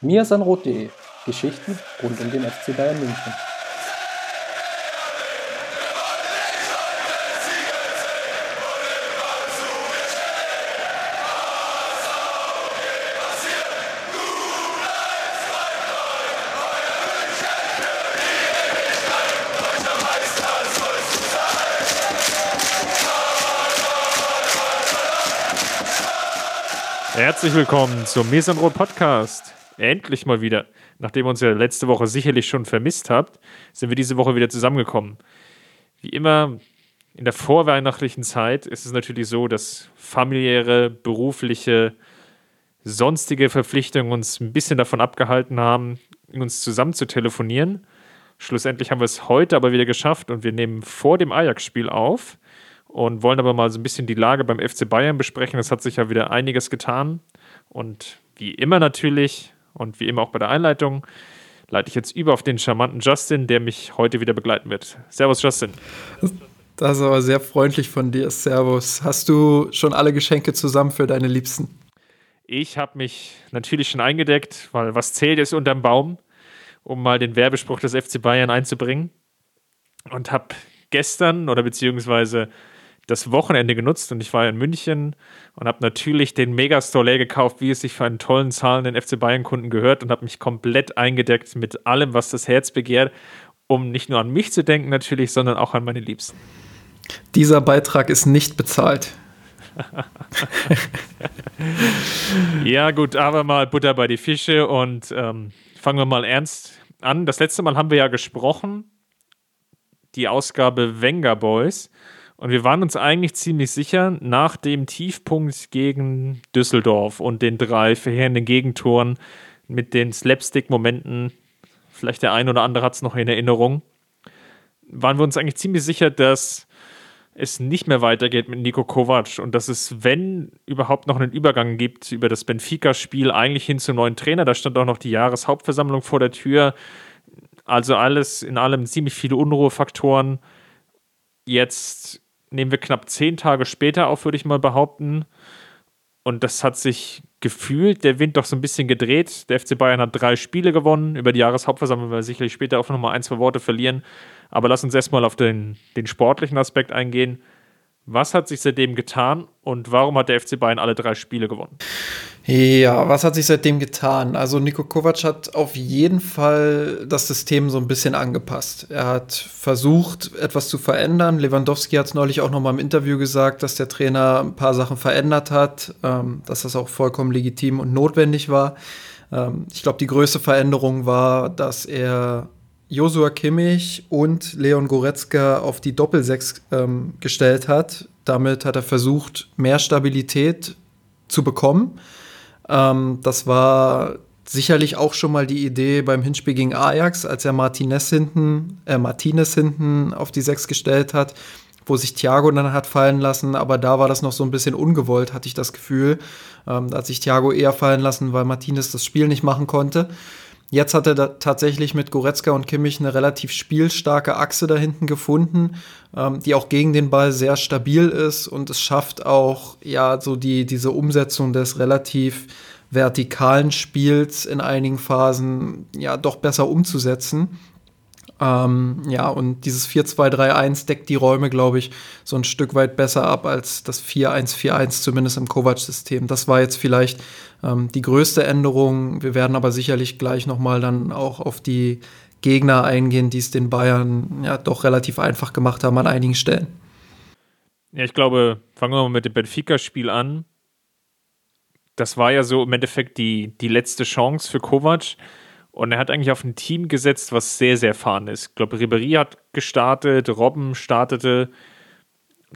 mirsanrot.de Geschichten rund um den FC Bayern München. Herzlich willkommen zum Mesanrot Podcast. Endlich mal wieder. Nachdem ihr uns ja letzte Woche sicherlich schon vermisst habt, sind wir diese Woche wieder zusammengekommen. Wie immer in der vorweihnachtlichen Zeit ist es natürlich so, dass familiäre, berufliche, sonstige Verpflichtungen uns ein bisschen davon abgehalten haben, uns zusammen zu telefonieren. Schlussendlich haben wir es heute aber wieder geschafft und wir nehmen vor dem Ajax-Spiel auf und wollen aber mal so ein bisschen die Lage beim FC Bayern besprechen. Es hat sich ja wieder einiges getan und wie immer natürlich und wie immer auch bei der Einleitung leite ich jetzt über auf den charmanten Justin, der mich heute wieder begleiten wird. Servus Justin. Das ist aber sehr freundlich von dir. Servus. Hast du schon alle Geschenke zusammen für deine Liebsten? Ich habe mich natürlich schon eingedeckt, weil was zählt ist unterm Baum, um mal den Werbespruch des FC Bayern einzubringen. Und habe gestern oder beziehungsweise das Wochenende genutzt und ich war in München und habe natürlich den Megastore leer gekauft, wie es sich für einen tollen zahlenden FC Bayern-Kunden gehört und habe mich komplett eingedeckt mit allem, was das Herz begehrt, um nicht nur an mich zu denken natürlich, sondern auch an meine Liebsten. Dieser Beitrag ist nicht bezahlt. ja gut, aber mal Butter bei die Fische und ähm, fangen wir mal ernst an. Das letzte Mal haben wir ja gesprochen, die Ausgabe Wenger Boys. Und wir waren uns eigentlich ziemlich sicher, nach dem Tiefpunkt gegen Düsseldorf und den drei verheerenden Gegentoren mit den Slapstick-Momenten, vielleicht der ein oder andere hat es noch in Erinnerung, waren wir uns eigentlich ziemlich sicher, dass es nicht mehr weitergeht mit Nico Kovac und dass es, wenn überhaupt noch einen Übergang gibt über das Benfica-Spiel eigentlich hin zum neuen Trainer, da stand auch noch die Jahreshauptversammlung vor der Tür, also alles in allem ziemlich viele Unruhefaktoren. Jetzt nehmen wir knapp zehn Tage später auf, würde ich mal behaupten. Und das hat sich gefühlt, der Wind doch so ein bisschen gedreht. Der FC Bayern hat drei Spiele gewonnen. Über die Jahreshauptversammlung werden wir sicherlich später auch nochmal ein, zwei Worte verlieren. Aber lass uns erstmal auf den, den sportlichen Aspekt eingehen. Was hat sich seitdem getan und warum hat der FC Bayern alle drei Spiele gewonnen? Ja, was hat sich seitdem getan? Also Niko Kovac hat auf jeden Fall das System so ein bisschen angepasst. Er hat versucht, etwas zu verändern. Lewandowski hat es neulich auch noch mal im Interview gesagt, dass der Trainer ein paar Sachen verändert hat, ähm, dass das auch vollkommen legitim und notwendig war. Ähm, ich glaube, die größte Veränderung war, dass er Josua Kimmich und Leon Goretzka auf die Doppelsechs ähm, gestellt hat. Damit hat er versucht, mehr Stabilität zu bekommen. Ähm, das war sicherlich auch schon mal die Idee beim Hinspiel gegen Ajax, als er Martinez hinten, äh, Martinez hinten auf die Sechs gestellt hat, wo sich Thiago dann hat fallen lassen, aber da war das noch so ein bisschen ungewollt, hatte ich das Gefühl. Ähm, da hat sich Thiago eher fallen lassen, weil Martinez das Spiel nicht machen konnte. Jetzt hat er tatsächlich mit Goretzka und Kimmich eine relativ spielstarke Achse da hinten gefunden, ähm, die auch gegen den Ball sehr stabil ist und es schafft auch ja so die diese Umsetzung des relativ vertikalen Spiels in einigen Phasen ja doch besser umzusetzen. Ähm, ja, und dieses 4-2-3-1 deckt die Räume, glaube ich, so ein Stück weit besser ab als das 4-1-4-1, zumindest im Kovac-System. Das war jetzt vielleicht ähm, die größte Änderung. Wir werden aber sicherlich gleich nochmal dann auch auf die Gegner eingehen, die es den Bayern ja doch relativ einfach gemacht haben an einigen Stellen. Ja, ich glaube, fangen wir mal mit dem Benfica-Spiel an. Das war ja so im Endeffekt die, die letzte Chance für Kovac. Und er hat eigentlich auf ein Team gesetzt, was sehr, sehr erfahren ist. Ich glaube, Ribéry hat gestartet, Robben startete.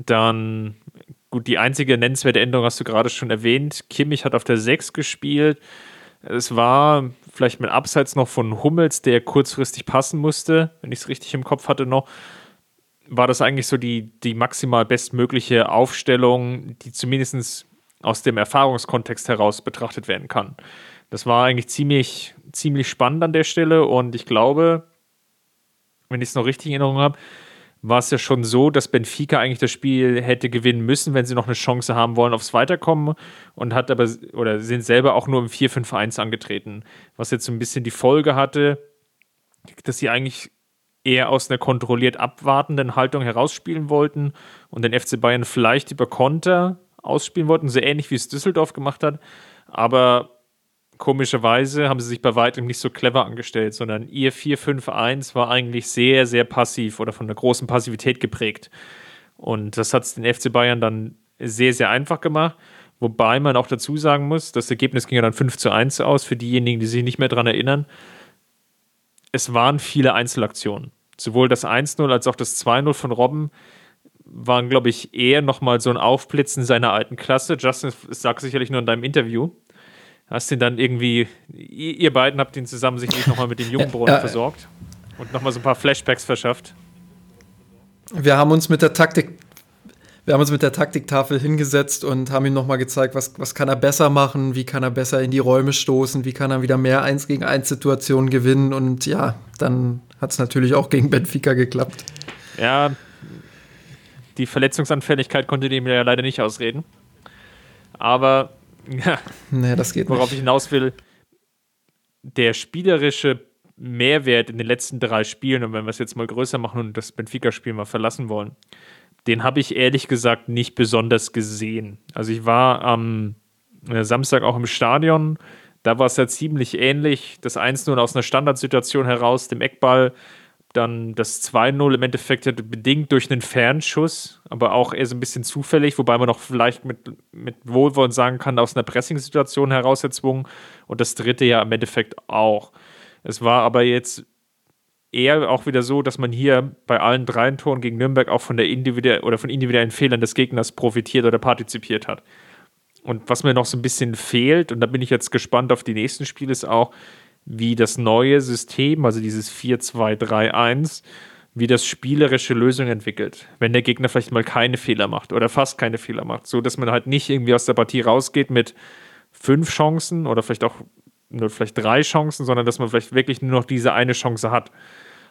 Dann, gut, die einzige nennenswerte Änderung hast du gerade schon erwähnt. Kimmich hat auf der 6 gespielt. Es war vielleicht mit Abseits noch von Hummels, der kurzfristig passen musste, wenn ich es richtig im Kopf hatte noch. War das eigentlich so die, die maximal bestmögliche Aufstellung, die zumindest aus dem Erfahrungskontext heraus betrachtet werden kann? Das war eigentlich ziemlich, ziemlich spannend an der Stelle und ich glaube, wenn ich es noch richtig in Erinnerung habe, war es ja schon so, dass Benfica eigentlich das Spiel hätte gewinnen müssen, wenn sie noch eine Chance haben wollen aufs Weiterkommen und hat aber oder sind selber auch nur im 4-5-1 angetreten, was jetzt so ein bisschen die Folge hatte, dass sie eigentlich eher aus einer kontrolliert abwartenden Haltung herausspielen wollten und den FC Bayern vielleicht über Konter ausspielen wollten, so ähnlich wie es Düsseldorf gemacht hat, aber komischerweise haben sie sich bei weitem nicht so clever angestellt, sondern ihr 4-5-1 war eigentlich sehr, sehr passiv oder von einer großen Passivität geprägt. Und das hat es den FC Bayern dann sehr, sehr einfach gemacht. Wobei man auch dazu sagen muss, das Ergebnis ging ja dann 5 zu 1 aus, für diejenigen, die sich nicht mehr daran erinnern. Es waren viele Einzelaktionen. Sowohl das 1-0 als auch das 2-0 von Robben waren, glaube ich, eher nochmal so ein Aufblitzen seiner alten Klasse. Justin sagt sicherlich nur in deinem Interview, hast ihn dann irgendwie, ihr beiden habt ihn zusammen sicherlich nochmal mit den Jungbrunnen ja, versorgt und nochmal so ein paar Flashbacks verschafft. Wir haben uns mit der Taktik, wir haben uns mit der Taktiktafel hingesetzt und haben ihm nochmal gezeigt, was, was kann er besser machen, wie kann er besser in die Räume stoßen, wie kann er wieder mehr 1 gegen 1 Situationen gewinnen und ja, dann hat es natürlich auch gegen Benfica geklappt. Ja, die Verletzungsanfälligkeit konnte dem ja leider nicht ausreden. Aber ja. Nee, das geht Worauf nicht. ich hinaus will, der spielerische Mehrwert in den letzten drei Spielen, und wenn wir es jetzt mal größer machen und das Benfica-Spiel mal verlassen wollen, den habe ich ehrlich gesagt nicht besonders gesehen. Also ich war am äh, Samstag auch im Stadion, da war es ja ziemlich ähnlich. Das 1-0 aus einer Standardsituation heraus, dem Eckball dann das 2-0 im Endeffekt bedingt durch einen Fernschuss, aber auch eher so ein bisschen zufällig, wobei man noch vielleicht mit, mit Wohlwollen sagen kann, aus einer Pressing-Situation heraus erzwungen. Und das dritte ja im Endeffekt auch. Es war aber jetzt eher auch wieder so, dass man hier bei allen drei Toren gegen Nürnberg auch von der individuellen oder von individuellen Fehlern des Gegners profitiert oder partizipiert hat. Und was mir noch so ein bisschen fehlt, und da bin ich jetzt gespannt auf die nächsten Spiele, ist auch, wie das neue System, also dieses 4-2-3-1, wie das spielerische Lösungen entwickelt. Wenn der Gegner vielleicht mal keine Fehler macht oder fast keine Fehler macht, so dass man halt nicht irgendwie aus der Partie rausgeht mit fünf Chancen oder vielleicht auch nur vielleicht drei Chancen, sondern dass man vielleicht wirklich nur noch diese eine Chance hat.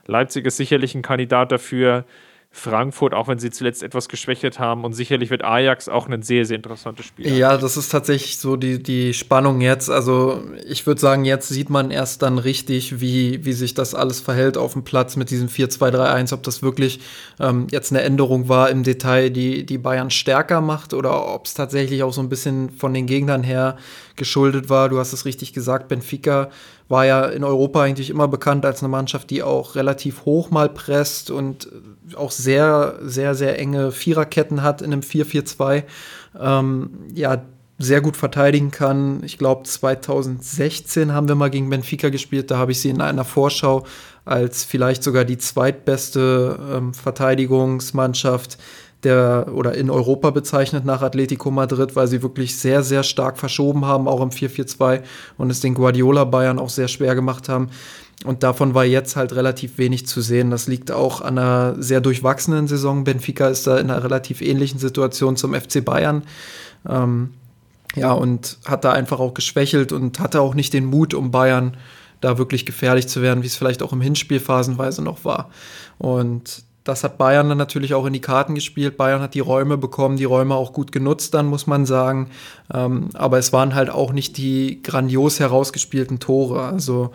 Leipzig ist sicherlich ein Kandidat dafür, Frankfurt, auch wenn sie zuletzt etwas geschwächt haben. Und sicherlich wird Ajax auch ein sehr, sehr interessantes Spiel. Ja, das ist tatsächlich so die, die Spannung jetzt. Also ich würde sagen, jetzt sieht man erst dann richtig, wie, wie sich das alles verhält auf dem Platz mit diesem 4-2-3-1, ob das wirklich ähm, jetzt eine Änderung war im Detail, die, die Bayern stärker macht oder ob es tatsächlich auch so ein bisschen von den Gegnern her geschuldet war. Du hast es richtig gesagt, Benfica war ja in Europa eigentlich immer bekannt als eine Mannschaft, die auch relativ hoch mal presst und auch sehr, sehr, sehr enge Viererketten hat in einem 4-4-2. Ähm, ja, sehr gut verteidigen kann. Ich glaube, 2016 haben wir mal gegen Benfica gespielt. Da habe ich sie in einer Vorschau als vielleicht sogar die zweitbeste ähm, Verteidigungsmannschaft der oder in Europa bezeichnet nach Atletico Madrid, weil sie wirklich sehr, sehr stark verschoben haben, auch im 4-4-2 und es den Guardiola Bayern auch sehr schwer gemacht haben. Und davon war jetzt halt relativ wenig zu sehen. Das liegt auch an einer sehr durchwachsenen Saison. Benfica ist da in einer relativ ähnlichen Situation zum FC Bayern. Ähm, ja, und hat da einfach auch geschwächelt und hatte auch nicht den Mut, um Bayern da wirklich gefährlich zu werden, wie es vielleicht auch im Hinspiel phasenweise noch war. Und das hat Bayern dann natürlich auch in die Karten gespielt. Bayern hat die Räume bekommen, die Räume auch gut genutzt, dann muss man sagen. Ähm, aber es waren halt auch nicht die grandios herausgespielten Tore. Also,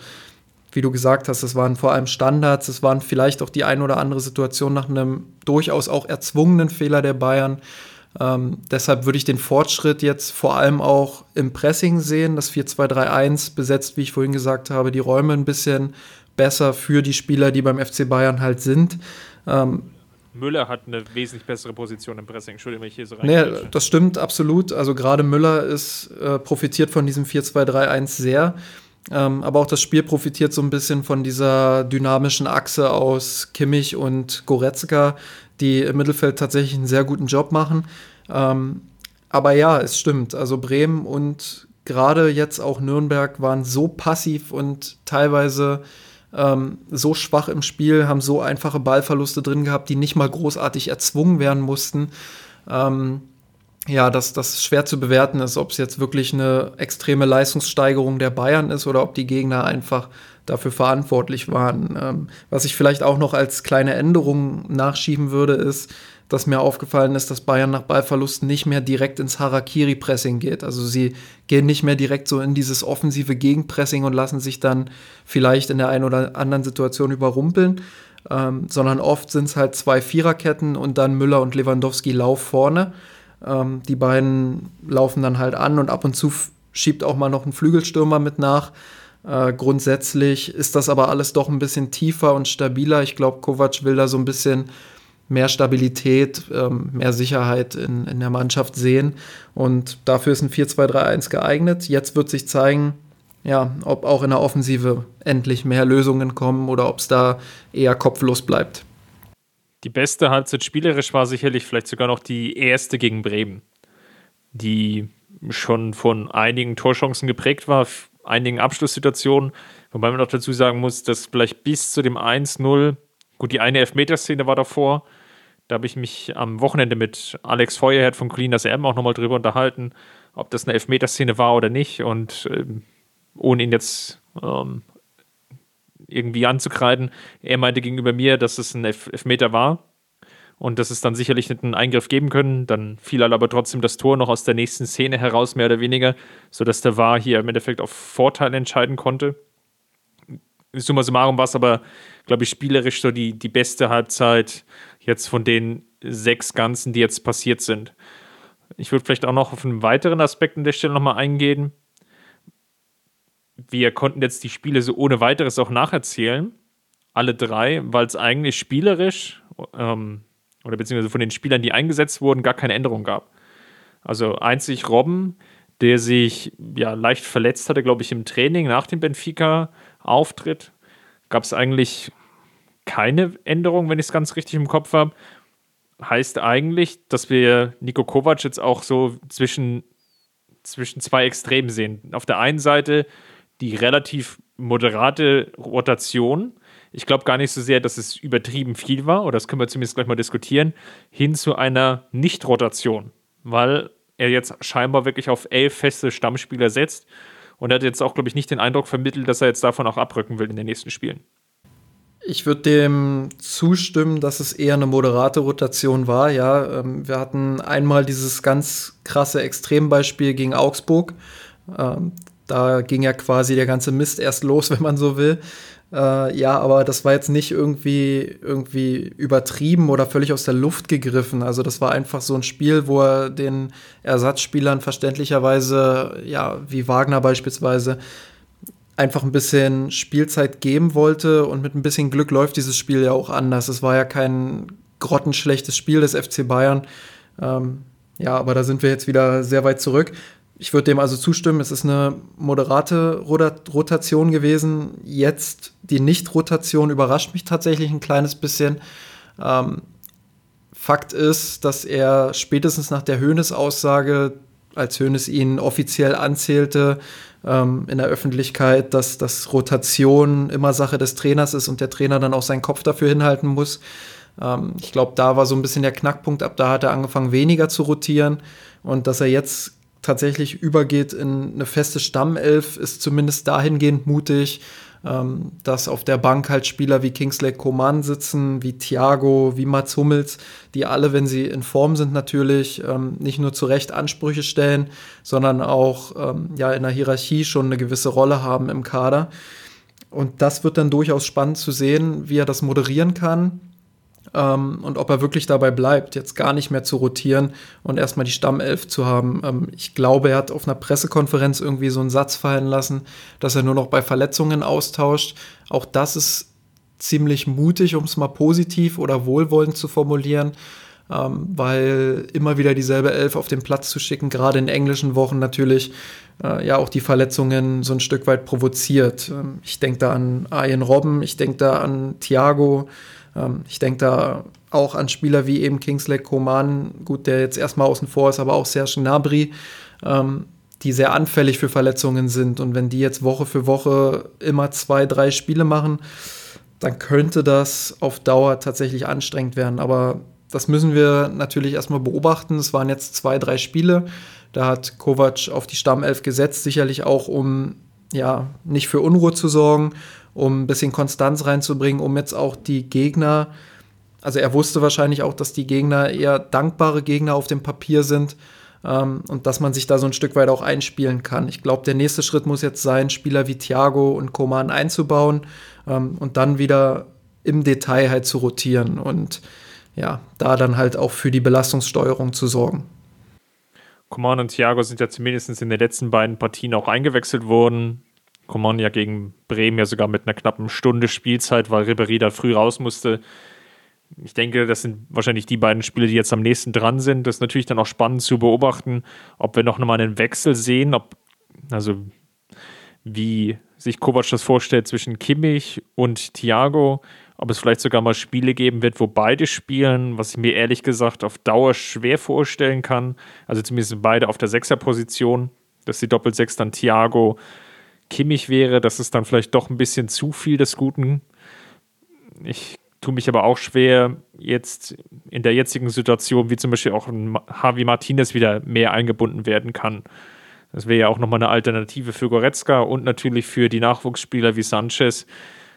wie du gesagt hast, es waren vor allem Standards, es waren vielleicht auch die ein oder andere Situation nach einem durchaus auch erzwungenen Fehler der Bayern. Ähm, deshalb würde ich den Fortschritt jetzt vor allem auch im Pressing sehen. Das 4-2-3-1 besetzt, wie ich vorhin gesagt habe, die Räume ein bisschen besser für die Spieler, die beim FC Bayern halt sind. Ähm, Müller hat eine wesentlich bessere Position im Pressing. Entschuldigung, wenn ich hier so rein. Nee, das stimmt absolut. Also gerade Müller ist äh, profitiert von diesem 4-2-3-1 sehr. Ähm, aber auch das Spiel profitiert so ein bisschen von dieser dynamischen Achse aus Kimmich und Goretzka, die im Mittelfeld tatsächlich einen sehr guten Job machen. Ähm, aber ja, es stimmt. Also Bremen und gerade jetzt auch Nürnberg waren so passiv und teilweise ähm, so schwach im Spiel, haben so einfache Ballverluste drin gehabt, die nicht mal großartig erzwungen werden mussten. Ähm, ja, dass das schwer zu bewerten ist, ob es jetzt wirklich eine extreme Leistungssteigerung der Bayern ist oder ob die Gegner einfach dafür verantwortlich waren. Ähm, was ich vielleicht auch noch als kleine Änderung nachschieben würde, ist, dass mir aufgefallen ist, dass Bayern nach Ballverlust nicht mehr direkt ins Harakiri-Pressing geht. Also sie gehen nicht mehr direkt so in dieses offensive Gegenpressing und lassen sich dann vielleicht in der einen oder anderen Situation überrumpeln, ähm, sondern oft sind es halt zwei Viererketten und dann Müller und Lewandowski lauf vorne. Ähm, die beiden laufen dann halt an und ab und zu schiebt auch mal noch ein Flügelstürmer mit nach. Äh, grundsätzlich ist das aber alles doch ein bisschen tiefer und stabiler. Ich glaube, Kovac will da so ein bisschen mehr Stabilität, ähm, mehr Sicherheit in, in der Mannschaft sehen. Und dafür ist ein 4-2-3-1 geeignet. Jetzt wird sich zeigen, ja, ob auch in der Offensive endlich mehr Lösungen kommen oder ob es da eher kopflos bleibt. Die beste Halbzeit spielerisch war sicherlich vielleicht sogar noch die erste gegen Bremen, die schon von einigen Torchancen geprägt war, einigen Abschlusssituationen, wobei man noch dazu sagen muss, dass vielleicht bis zu dem 1-0 Gut, die eine Elfmeterszene war davor. Da habe ich mich am Wochenende mit Alex Feuerherd von Clean Erben auch nochmal drüber unterhalten, ob das eine Elfmeterszene war oder nicht. Und ähm, ohne ihn jetzt ähm, irgendwie anzukreiden, er meinte gegenüber mir, dass es ein Elf Elfmeter war und dass es dann sicherlich nicht einen Eingriff geben können. Dann fiel halt aber trotzdem das Tor noch aus der nächsten Szene heraus, mehr oder weniger, sodass der VAR hier im Endeffekt auf Vorteil entscheiden konnte summa summarum war es aber, glaube ich, spielerisch so die, die beste Halbzeit jetzt von den sechs Ganzen, die jetzt passiert sind. Ich würde vielleicht auch noch auf einen weiteren Aspekt an der Stelle nochmal eingehen. Wir konnten jetzt die Spiele so ohne weiteres auch nacherzählen. Alle drei, weil es eigentlich spielerisch ähm, oder beziehungsweise von den Spielern, die eingesetzt wurden, gar keine Änderung gab. Also einzig Robben, der sich ja leicht verletzt hatte, glaube ich, im Training nach dem Benfica Auftritt gab es eigentlich keine Änderung, wenn ich es ganz richtig im Kopf habe. Heißt eigentlich, dass wir Nico Kovac jetzt auch so zwischen, zwischen zwei Extremen sehen. Auf der einen Seite die relativ moderate Rotation. Ich glaube gar nicht so sehr, dass es übertrieben viel war, oder das können wir zumindest gleich mal diskutieren, hin zu einer Nicht-Rotation, weil er jetzt scheinbar wirklich auf elf feste Stammspieler setzt und hat jetzt auch, glaube ich, nicht den Eindruck vermittelt, dass er jetzt davon auch abrücken will in den nächsten Spielen. Ich würde dem zustimmen, dass es eher eine moderate Rotation war. Ja, ähm, wir hatten einmal dieses ganz krasse Extrembeispiel gegen Augsburg. Ähm, da ging ja quasi der ganze Mist erst los, wenn man so will. Äh, ja, aber das war jetzt nicht irgendwie, irgendwie übertrieben oder völlig aus der Luft gegriffen. Also das war einfach so ein Spiel, wo er den Ersatzspielern verständlicherweise, ja, wie Wagner beispielsweise, einfach ein bisschen Spielzeit geben wollte und mit ein bisschen Glück läuft dieses Spiel ja auch anders. Es war ja kein grottenschlechtes Spiel des FC Bayern. Ähm, ja, aber da sind wir jetzt wieder sehr weit zurück ich würde dem also zustimmen, es ist eine moderate Rotation gewesen. Jetzt die Nicht-Rotation überrascht mich tatsächlich ein kleines bisschen. Ähm, Fakt ist, dass er spätestens nach der Höhnes-Aussage, als Höhnes ihn offiziell anzählte, ähm, in der Öffentlichkeit, dass, dass Rotation immer Sache des Trainers ist und der Trainer dann auch seinen Kopf dafür hinhalten muss. Ähm, ich glaube, da war so ein bisschen der Knackpunkt. Ab da hat er angefangen, weniger zu rotieren. Und dass er jetzt tatsächlich übergeht in eine feste Stammelf, ist zumindest dahingehend mutig, ähm, dass auf der Bank halt Spieler wie Kingsley Coman sitzen, wie Thiago, wie Mats Hummels, die alle, wenn sie in Form sind, natürlich ähm, nicht nur zu Recht Ansprüche stellen, sondern auch ähm, ja in der Hierarchie schon eine gewisse Rolle haben im Kader. Und das wird dann durchaus spannend zu sehen, wie er das moderieren kann ähm, und ob er wirklich dabei bleibt, jetzt gar nicht mehr zu rotieren und erstmal die Stammelf zu haben. Ähm, ich glaube, er hat auf einer Pressekonferenz irgendwie so einen Satz fallen lassen, dass er nur noch bei Verletzungen austauscht. Auch das ist ziemlich mutig, um es mal positiv oder wohlwollend zu formulieren. Ähm, weil immer wieder dieselbe Elf auf den Platz zu schicken, gerade in englischen Wochen natürlich, äh, ja auch die Verletzungen so ein Stück weit provoziert. Ähm, ich denke da an Arjen Robben, ich denke da an Thiago, ich denke da auch an Spieler wie eben Kingsley Coman, gut, der jetzt erstmal außen vor ist, aber auch Serge Gnabry, ähm, die sehr anfällig für Verletzungen sind. Und wenn die jetzt Woche für Woche immer zwei, drei Spiele machen, dann könnte das auf Dauer tatsächlich anstrengend werden. Aber das müssen wir natürlich erstmal beobachten. Es waren jetzt zwei, drei Spiele. Da hat Kovac auf die Stammelf gesetzt, sicherlich auch um ja, nicht für Unruhe zu sorgen, um ein bisschen Konstanz reinzubringen, um jetzt auch die Gegner, also er wusste wahrscheinlich auch, dass die Gegner eher dankbare Gegner auf dem Papier sind ähm, und dass man sich da so ein Stück weit auch einspielen kann. Ich glaube, der nächste Schritt muss jetzt sein, Spieler wie Thiago und Koman einzubauen ähm, und dann wieder im Detail halt zu rotieren und ja, da dann halt auch für die Belastungssteuerung zu sorgen. Coman und Thiago sind ja zumindest in den letzten beiden Partien auch eingewechselt worden. Coman ja gegen Bremen ja sogar mit einer knappen Stunde Spielzeit, weil Ribéry da früh raus musste. Ich denke, das sind wahrscheinlich die beiden Spiele, die jetzt am nächsten dran sind. Das ist natürlich dann auch spannend zu beobachten, ob wir noch mal einen Wechsel sehen, ob, also wie sich Kovac das vorstellt zwischen Kimmich und Thiago ob es vielleicht sogar mal Spiele geben wird, wo beide spielen, was ich mir ehrlich gesagt auf Dauer schwer vorstellen kann. Also zumindest beide auf der Sechserposition, dass die Doppelsechs dann Thiago Kimmich wäre. Das ist dann vielleicht doch ein bisschen zu viel des Guten. Ich tue mich aber auch schwer, jetzt in der jetzigen Situation, wie zum Beispiel auch ein Javi Martinez wieder mehr eingebunden werden kann. Das wäre ja auch nochmal eine Alternative für Goretzka und natürlich für die Nachwuchsspieler wie Sanchez,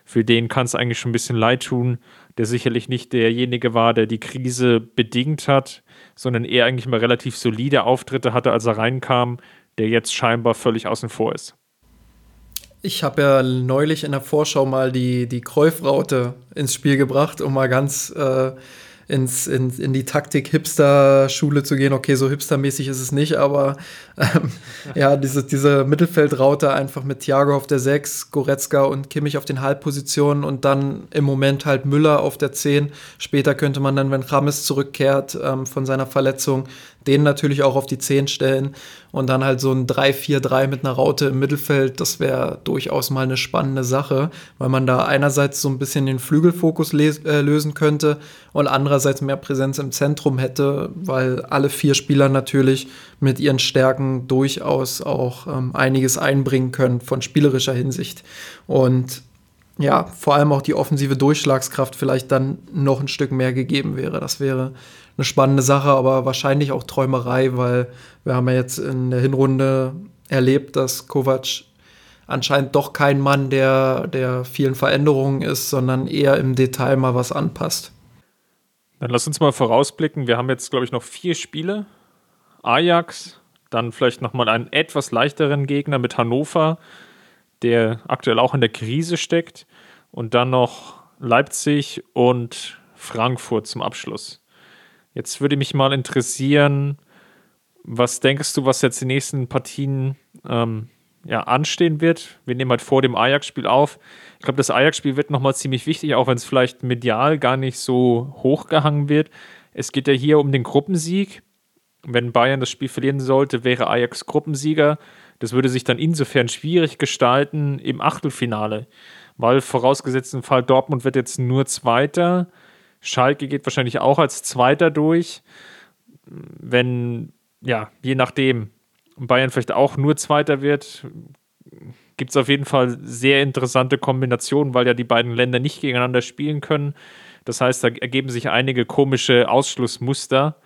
für den kann es eigentlich schon ein bisschen leid tun, der sicherlich nicht derjenige war, der die Krise bedingt hat, sondern eher eigentlich mal relativ solide Auftritte hatte, als er reinkam, der jetzt scheinbar völlig außen vor ist. Ich habe ja neulich in der Vorschau mal die, die Kreufraute ins Spiel gebracht, um mal ganz äh, ins, in, in die Taktik-Hipster-Schule zu gehen. Okay, so hipstermäßig ist es nicht, aber ähm, ja, diese, diese Mittelfeldraute einfach mit Thiago auf der 6, Goretzka und Kimmich auf den Halbpositionen und dann im Moment halt Müller auf der 10. Später könnte man dann, wenn Rames zurückkehrt ähm, von seiner Verletzung, den natürlich auch auf die 10 stellen und dann halt so ein 3-4-3 mit einer Raute im Mittelfeld, das wäre durchaus mal eine spannende Sache, weil man da einerseits so ein bisschen den Flügelfokus äh, lösen könnte und andererseits mehr Präsenz im Zentrum hätte, weil alle vier Spieler natürlich mit ihren Stärken durchaus auch ähm, einiges einbringen können von spielerischer Hinsicht. Und ja, vor allem auch die offensive Durchschlagskraft vielleicht dann noch ein Stück mehr gegeben wäre. Das wäre eine spannende Sache, aber wahrscheinlich auch Träumerei, weil wir haben ja jetzt in der Hinrunde erlebt, dass Kovac anscheinend doch kein Mann der, der vielen Veränderungen ist, sondern eher im Detail mal was anpasst. Dann lass uns mal vorausblicken. Wir haben jetzt, glaube ich, noch vier Spiele. Ajax, dann vielleicht nochmal einen etwas leichteren Gegner mit Hannover, der aktuell auch in der Krise steckt. Und dann noch Leipzig und Frankfurt zum Abschluss. Jetzt würde mich mal interessieren, was denkst du, was jetzt die nächsten Partien ähm, ja, anstehen wird? Wir nehmen halt vor dem Ajax-Spiel auf. Ich glaube, das Ajax-Spiel wird nochmal ziemlich wichtig, auch wenn es vielleicht medial gar nicht so hochgehangen wird. Es geht ja hier um den Gruppensieg. Wenn Bayern das Spiel verlieren sollte, wäre Ajax Gruppensieger. Das würde sich dann insofern schwierig gestalten im Achtelfinale, weil vorausgesetzt im Fall Dortmund wird jetzt nur Zweiter Schalke geht wahrscheinlich auch als Zweiter durch. Wenn, ja, je nachdem, Bayern vielleicht auch nur Zweiter wird, gibt es auf jeden Fall sehr interessante Kombinationen, weil ja die beiden Länder nicht gegeneinander spielen können. Das heißt, da ergeben sich einige komische Ausschlussmuster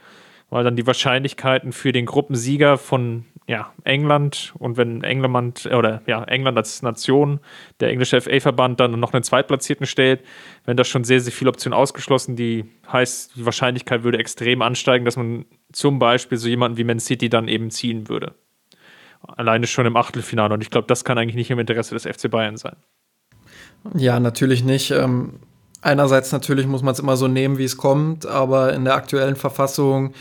weil dann die Wahrscheinlichkeiten für den Gruppensieger von ja, England und wenn England oder ja, England als Nation, der englische FA-Verband dann noch einen Zweitplatzierten stellt, wenn das schon sehr, sehr viele Optionen ausgeschlossen, die heißt, die Wahrscheinlichkeit würde extrem ansteigen, dass man zum Beispiel so jemanden wie Man City dann eben ziehen würde. Alleine schon im Achtelfinale. Und ich glaube, das kann eigentlich nicht im Interesse des FC Bayern sein. Ja, natürlich nicht. Ähm, einerseits natürlich muss man es immer so nehmen, wie es kommt, aber in der aktuellen Verfassung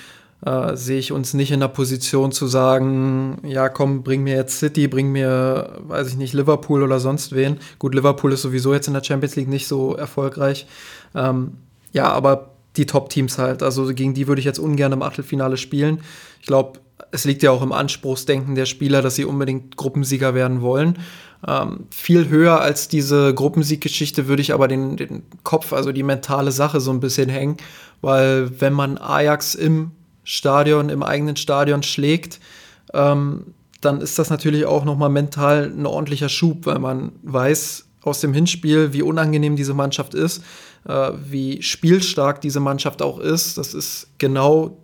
äh, sehe ich uns nicht in der Position zu sagen, ja komm, bring mir jetzt City, bring mir, weiß ich nicht, Liverpool oder sonst wen. Gut, Liverpool ist sowieso jetzt in der Champions League nicht so erfolgreich. Ähm, ja, aber die Top-Teams halt. Also gegen die würde ich jetzt ungern im Achtelfinale spielen. Ich glaube, es liegt ja auch im Anspruchsdenken der Spieler, dass sie unbedingt Gruppensieger werden wollen. Ähm, viel höher als diese Gruppensieggeschichte würde ich aber den, den Kopf, also die mentale Sache so ein bisschen hängen, weil wenn man Ajax im Stadion, im eigenen Stadion schlägt, ähm, dann ist das natürlich auch nochmal mental ein ordentlicher Schub, weil man weiß aus dem Hinspiel, wie unangenehm diese Mannschaft ist, äh, wie spielstark diese Mannschaft auch ist. Das ist genau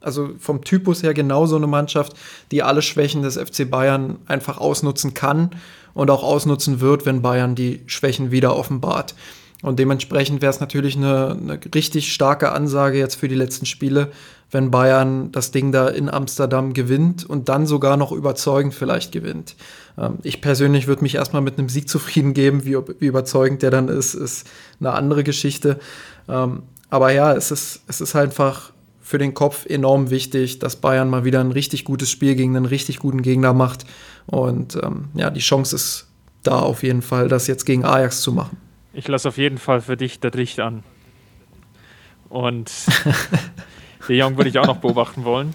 also vom Typus her genau so eine Mannschaft, die alle Schwächen des FC Bayern einfach ausnutzen kann und auch ausnutzen wird, wenn Bayern die Schwächen wieder offenbart. Und dementsprechend wäre es natürlich eine, eine richtig starke Ansage jetzt für die letzten Spiele, wenn Bayern das Ding da in Amsterdam gewinnt und dann sogar noch überzeugend vielleicht gewinnt. Ähm, ich persönlich würde mich erstmal mit einem Sieg zufrieden geben, wie, wie, überzeugend der dann ist, ist eine andere Geschichte. Ähm, aber ja, es ist, es ist einfach für den Kopf enorm wichtig, dass Bayern mal wieder ein richtig gutes Spiel gegen einen richtig guten Gegner macht. Und ähm, ja, die Chance ist da auf jeden Fall, das jetzt gegen Ajax zu machen. Ich lasse auf jeden Fall für dich das Licht an. Und De Jong würde ich auch noch beobachten wollen.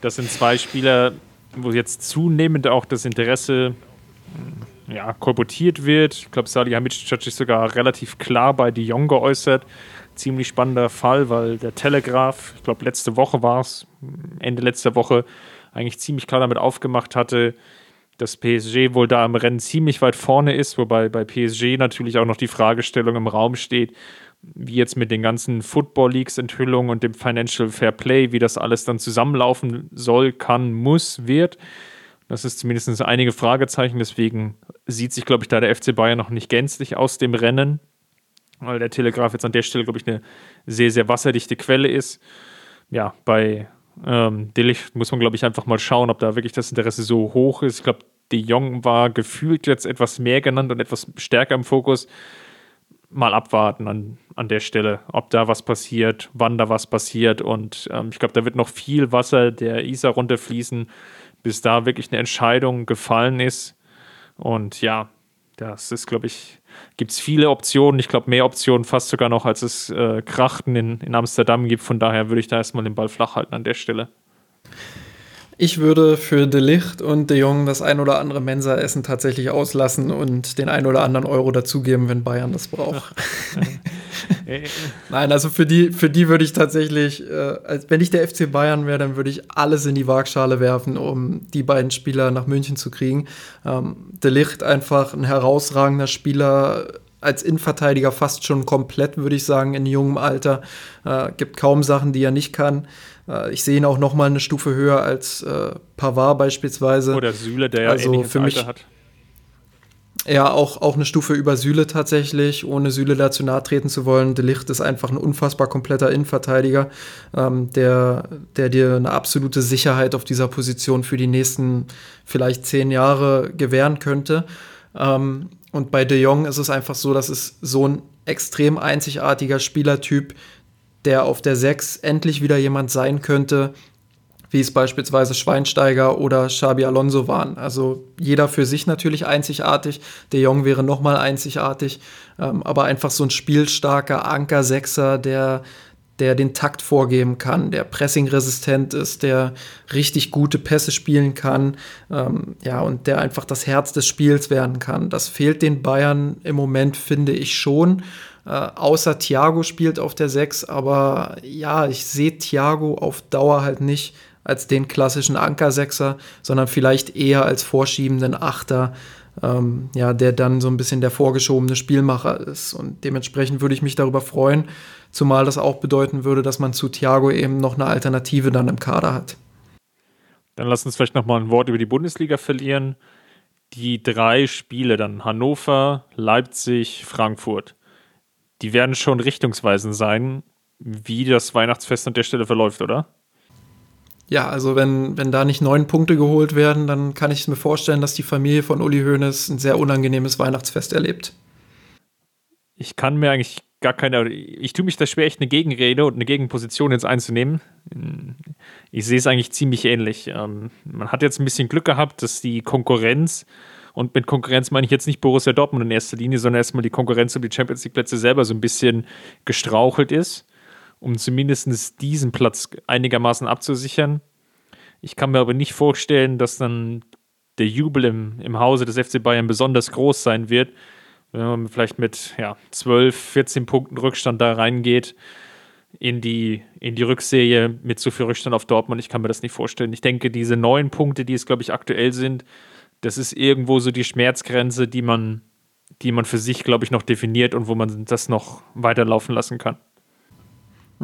Das sind zwei Spieler, wo jetzt zunehmend auch das Interesse hm, ja, kolportiert wird. Ich glaube, Salihamidzic hat sich sogar relativ klar bei De Jong geäußert. Ziemlich spannender Fall, weil der Telegraph, ich glaube, letzte Woche war es, Ende letzter Woche, eigentlich ziemlich klar damit aufgemacht hatte, dass PSG wohl da im Rennen ziemlich weit vorne ist, wobei bei PSG natürlich auch noch die Fragestellung im Raum steht, wie jetzt mit den ganzen Football Leagues Enthüllungen und dem Financial Fair Play, wie das alles dann zusammenlaufen soll, kann, muss, wird. Das ist zumindest einige Fragezeichen, deswegen sieht sich, glaube ich, da der FC Bayern noch nicht gänzlich aus dem Rennen, weil der Telegraph jetzt an der Stelle, glaube ich, eine sehr, sehr wasserdichte Quelle ist. Ja, bei ähm, Delicht muss man, glaube ich, einfach mal schauen, ob da wirklich das Interesse so hoch ist. Ich glaube, De Jong war gefühlt jetzt etwas mehr genannt und etwas stärker im Fokus mal abwarten an, an der Stelle, ob da was passiert, wann da was passiert. Und ähm, ich glaube, da wird noch viel Wasser der Isar runterfließen, bis da wirklich eine Entscheidung gefallen ist. Und ja, das ist, glaube ich, gibt es viele Optionen. Ich glaube, mehr Optionen fast sogar noch, als es äh, Krachten in, in Amsterdam gibt. Von daher würde ich da erstmal den Ball flach halten an der Stelle. Ich würde für De Licht und De Jong das ein oder andere Mensa-Essen tatsächlich auslassen und den ein oder anderen Euro dazugeben, wenn Bayern das braucht. Nein, also für die, für die würde ich tatsächlich, äh, als wenn ich der FC Bayern wäre, dann würde ich alles in die Waagschale werfen, um die beiden Spieler nach München zu kriegen. Ähm, De Licht einfach ein herausragender Spieler, als Innenverteidiger fast schon komplett, würde ich sagen, in jungem Alter. Äh, gibt kaum Sachen, die er nicht kann. Äh, ich sehe ihn auch noch mal eine Stufe höher als äh, Pavard beispielsweise. Oder Süle, der ja also ähnliches für mich, Alter hat. Ja, auch, auch eine Stufe über Süle tatsächlich, ohne Süle dazu nahe treten zu wollen. De Licht ist einfach ein unfassbar kompletter Innenverteidiger, ähm, der, der dir eine absolute Sicherheit auf dieser Position für die nächsten vielleicht zehn Jahre gewähren könnte. Ähm, und bei De Jong ist es einfach so, dass es so ein extrem einzigartiger Spielertyp, der auf der 6 endlich wieder jemand sein könnte, wie es beispielsweise Schweinsteiger oder Xabi Alonso waren. Also jeder für sich natürlich einzigartig. De Jong wäre nochmal einzigartig, ähm, aber einfach so ein spielstarker Anker-Sechser, der, der den Takt vorgeben kann, der pressingresistent ist, der richtig gute Pässe spielen kann, ähm, ja, und der einfach das Herz des Spiels werden kann. Das fehlt den Bayern im Moment, finde ich schon. Äh, außer Thiago spielt auf der 6, aber ja, ich sehe Thiago auf Dauer halt nicht als den klassischen Anker-Sechser, sondern vielleicht eher als vorschiebenden Achter, ähm, ja, der dann so ein bisschen der vorgeschobene Spielmacher ist. Und dementsprechend würde ich mich darüber freuen, zumal das auch bedeuten würde, dass man zu Thiago eben noch eine Alternative dann im Kader hat. Dann lass uns vielleicht noch mal ein Wort über die Bundesliga verlieren. Die drei Spiele dann Hannover, Leipzig, Frankfurt die werden schon richtungsweisend sein, wie das Weihnachtsfest an der Stelle verläuft, oder? Ja, also wenn, wenn da nicht neun Punkte geholt werden, dann kann ich mir vorstellen, dass die Familie von Uli Hoeneß ein sehr unangenehmes Weihnachtsfest erlebt. Ich kann mir eigentlich gar keine, ich tue mich da schwer, echt eine Gegenrede und eine Gegenposition jetzt einzunehmen. Ich sehe es eigentlich ziemlich ähnlich. Ähm, man hat jetzt ein bisschen Glück gehabt, dass die Konkurrenz und mit Konkurrenz meine ich jetzt nicht Borussia Dortmund in erster Linie, sondern erstmal die Konkurrenz um die Champions League-Plätze selber so ein bisschen gestrauchelt ist, um zumindest diesen Platz einigermaßen abzusichern. Ich kann mir aber nicht vorstellen, dass dann der Jubel im, im Hause des FC Bayern besonders groß sein wird, wenn man vielleicht mit ja, 12, 14 Punkten Rückstand da reingeht in die, in die Rückserie mit so viel Rückstand auf Dortmund. Ich kann mir das nicht vorstellen. Ich denke, diese neun Punkte, die es, glaube ich, aktuell sind, das ist irgendwo so die Schmerzgrenze, die man, die man für sich, glaube ich, noch definiert und wo man das noch weiterlaufen lassen kann.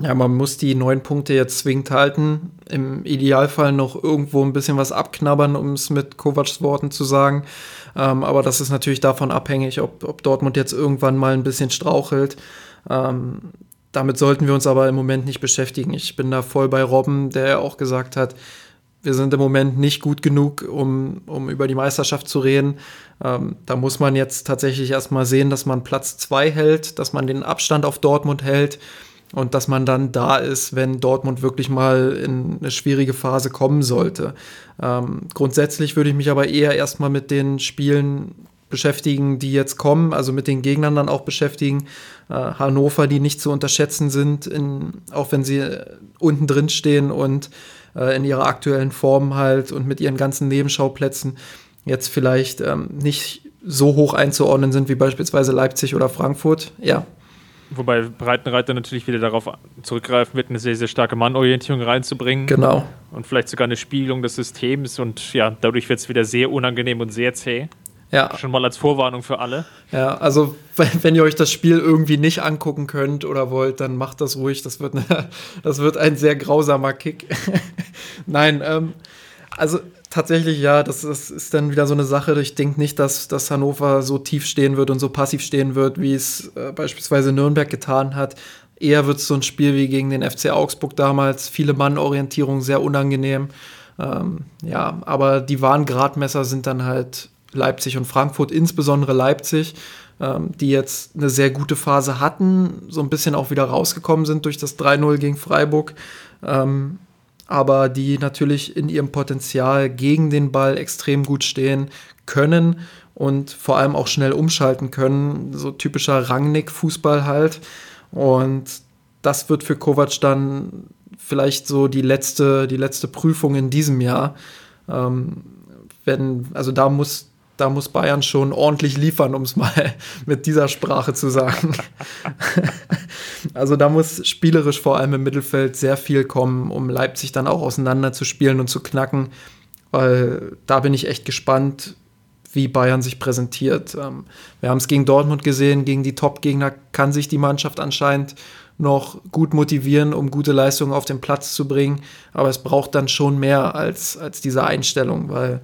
Ja, man muss die neun Punkte jetzt zwingend halten. Im Idealfall noch irgendwo ein bisschen was abknabbern, um es mit Kovacs Worten zu sagen. Ähm, aber das ist natürlich davon abhängig, ob, ob Dortmund jetzt irgendwann mal ein bisschen strauchelt. Ähm, damit sollten wir uns aber im Moment nicht beschäftigen. Ich bin da voll bei Robben, der auch gesagt hat, wir sind im Moment nicht gut genug, um, um über die Meisterschaft zu reden. Ähm, da muss man jetzt tatsächlich erstmal sehen, dass man Platz zwei hält, dass man den Abstand auf Dortmund hält und dass man dann da ist, wenn Dortmund wirklich mal in eine schwierige Phase kommen sollte. Ähm, grundsätzlich würde ich mich aber eher erstmal mit den Spielen beschäftigen, die jetzt kommen, also mit den Gegnern dann auch beschäftigen. Äh, Hannover, die nicht zu unterschätzen sind, in, auch wenn sie unten drin stehen und äh, in ihrer aktuellen Form halt und mit ihren ganzen Nebenschauplätzen jetzt vielleicht ähm, nicht so hoch einzuordnen sind wie beispielsweise Leipzig oder Frankfurt. Ja, Wobei Breitenreiter natürlich wieder darauf zurückgreifen wird, eine sehr, sehr starke Mannorientierung reinzubringen. Genau. Und vielleicht sogar eine Spiegelung des Systems. Und ja, dadurch wird es wieder sehr unangenehm und sehr zäh. Ja. Schon mal als Vorwarnung für alle. Ja, also wenn ihr euch das Spiel irgendwie nicht angucken könnt oder wollt, dann macht das ruhig. Das wird, eine, das wird ein sehr grausamer Kick. Nein, ähm, also tatsächlich, ja, das, das, ist dann wieder so eine Sache. Ich denke nicht, dass, dass Hannover so tief stehen wird und so passiv stehen wird, wie es äh, beispielsweise Nürnberg getan hat. Eher wird es so ein Spiel wie gegen den FC Augsburg damals. Viele Mann-Orientierung, sehr unangenehm. Ähm, ja, aber die wahren Gradmesser sind dann halt Leipzig und Frankfurt, insbesondere Leipzig, ähm, die jetzt eine sehr gute Phase hatten, so ein bisschen auch wieder rausgekommen sind durch das 3-0 gegen Freiburg. Ähm, aber die natürlich in ihrem Potenzial gegen den Ball extrem gut stehen können und vor allem auch schnell umschalten können. So typischer Rangnick-Fußball halt. Und das wird für Kovac dann vielleicht so die letzte, die letzte Prüfung in diesem Jahr. Ähm, wenn, also da muss da muss Bayern schon ordentlich liefern, um es mal mit dieser Sprache zu sagen. also da muss spielerisch vor allem im Mittelfeld sehr viel kommen, um Leipzig dann auch auseinanderzuspielen und zu knacken, weil da bin ich echt gespannt, wie Bayern sich präsentiert. Ähm, wir haben es gegen Dortmund gesehen, gegen die Top-Gegner kann sich die Mannschaft anscheinend noch gut motivieren, um gute Leistungen auf den Platz zu bringen. Aber es braucht dann schon mehr als, als diese Einstellung, weil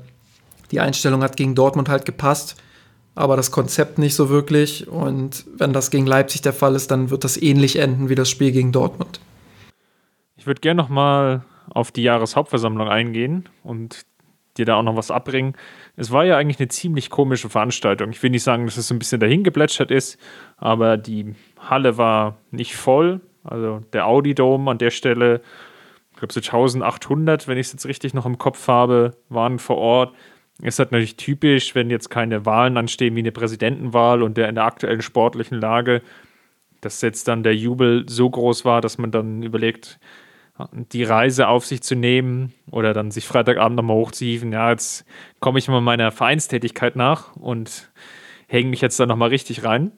die Einstellung hat gegen Dortmund halt gepasst, aber das Konzept nicht so wirklich. Und wenn das gegen Leipzig der Fall ist, dann wird das ähnlich enden wie das Spiel gegen Dortmund. Ich würde gerne noch mal auf die Jahreshauptversammlung eingehen und dir da auch noch was abbringen. Es war ja eigentlich eine ziemlich komische Veranstaltung. Ich will nicht sagen, dass es ein bisschen dahin geplätschert ist, aber die Halle war nicht voll. Also der Audi Dome an der Stelle, ich glaube so 1800, wenn ich es jetzt richtig noch im Kopf habe, waren vor Ort ist halt natürlich typisch, wenn jetzt keine Wahlen anstehen wie eine Präsidentenwahl und der in der aktuellen sportlichen Lage, dass jetzt dann der Jubel so groß war, dass man dann überlegt, die Reise auf sich zu nehmen oder dann sich Freitagabend nochmal hochzuhieven. Ja, jetzt komme ich mal meiner Vereinstätigkeit nach und hänge mich jetzt da nochmal richtig rein.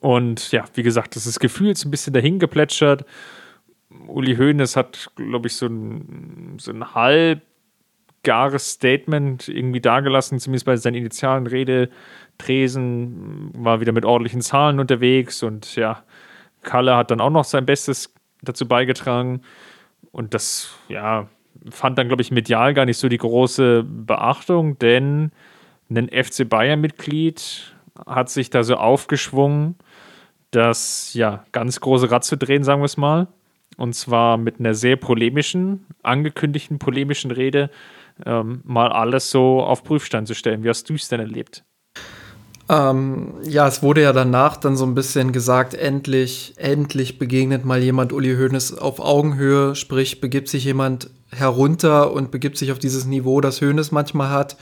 Und ja, wie gesagt, das ist Gefühl ist ein bisschen dahin geplätschert. Uli Hoeneß hat, glaube ich, so ein, so ein halb gares Statement irgendwie dagelassen, zumindest bei seinen initialen Rede. Tresen war wieder mit ordentlichen Zahlen unterwegs und ja, Kalle hat dann auch noch sein Bestes dazu beigetragen. Und das, ja, fand dann, glaube ich, medial gar nicht so die große Beachtung, denn ein FC Bayern-Mitglied hat sich da so aufgeschwungen, das ja ganz große Rad zu drehen, sagen wir es mal. Und zwar mit einer sehr polemischen, angekündigten polemischen Rede ähm, mal alles so auf Prüfstand zu stellen. Wie hast du es denn erlebt? Ähm, ja, es wurde ja danach dann so ein bisschen gesagt, endlich, endlich begegnet mal jemand Uli Hoeneß auf Augenhöhe, sprich begibt sich jemand herunter und begibt sich auf dieses Niveau, das Hoeneß manchmal hat,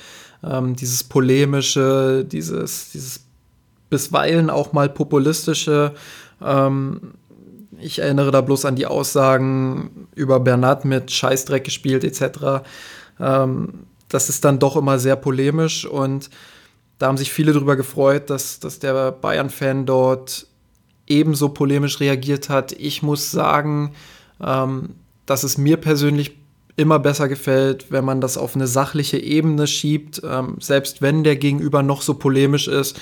ähm, dieses polemische, dieses, dieses bisweilen auch mal populistische. Ähm, ich erinnere da bloß an die Aussagen über Bernat mit Scheißdreck gespielt etc. Ähm, das ist dann doch immer sehr polemisch und da haben sich viele darüber gefreut, dass, dass der Bayern-Fan dort ebenso polemisch reagiert hat. Ich muss sagen, ähm, dass es mir persönlich immer besser gefällt, wenn man das auf eine sachliche Ebene schiebt, ähm, selbst wenn der Gegenüber noch so polemisch ist,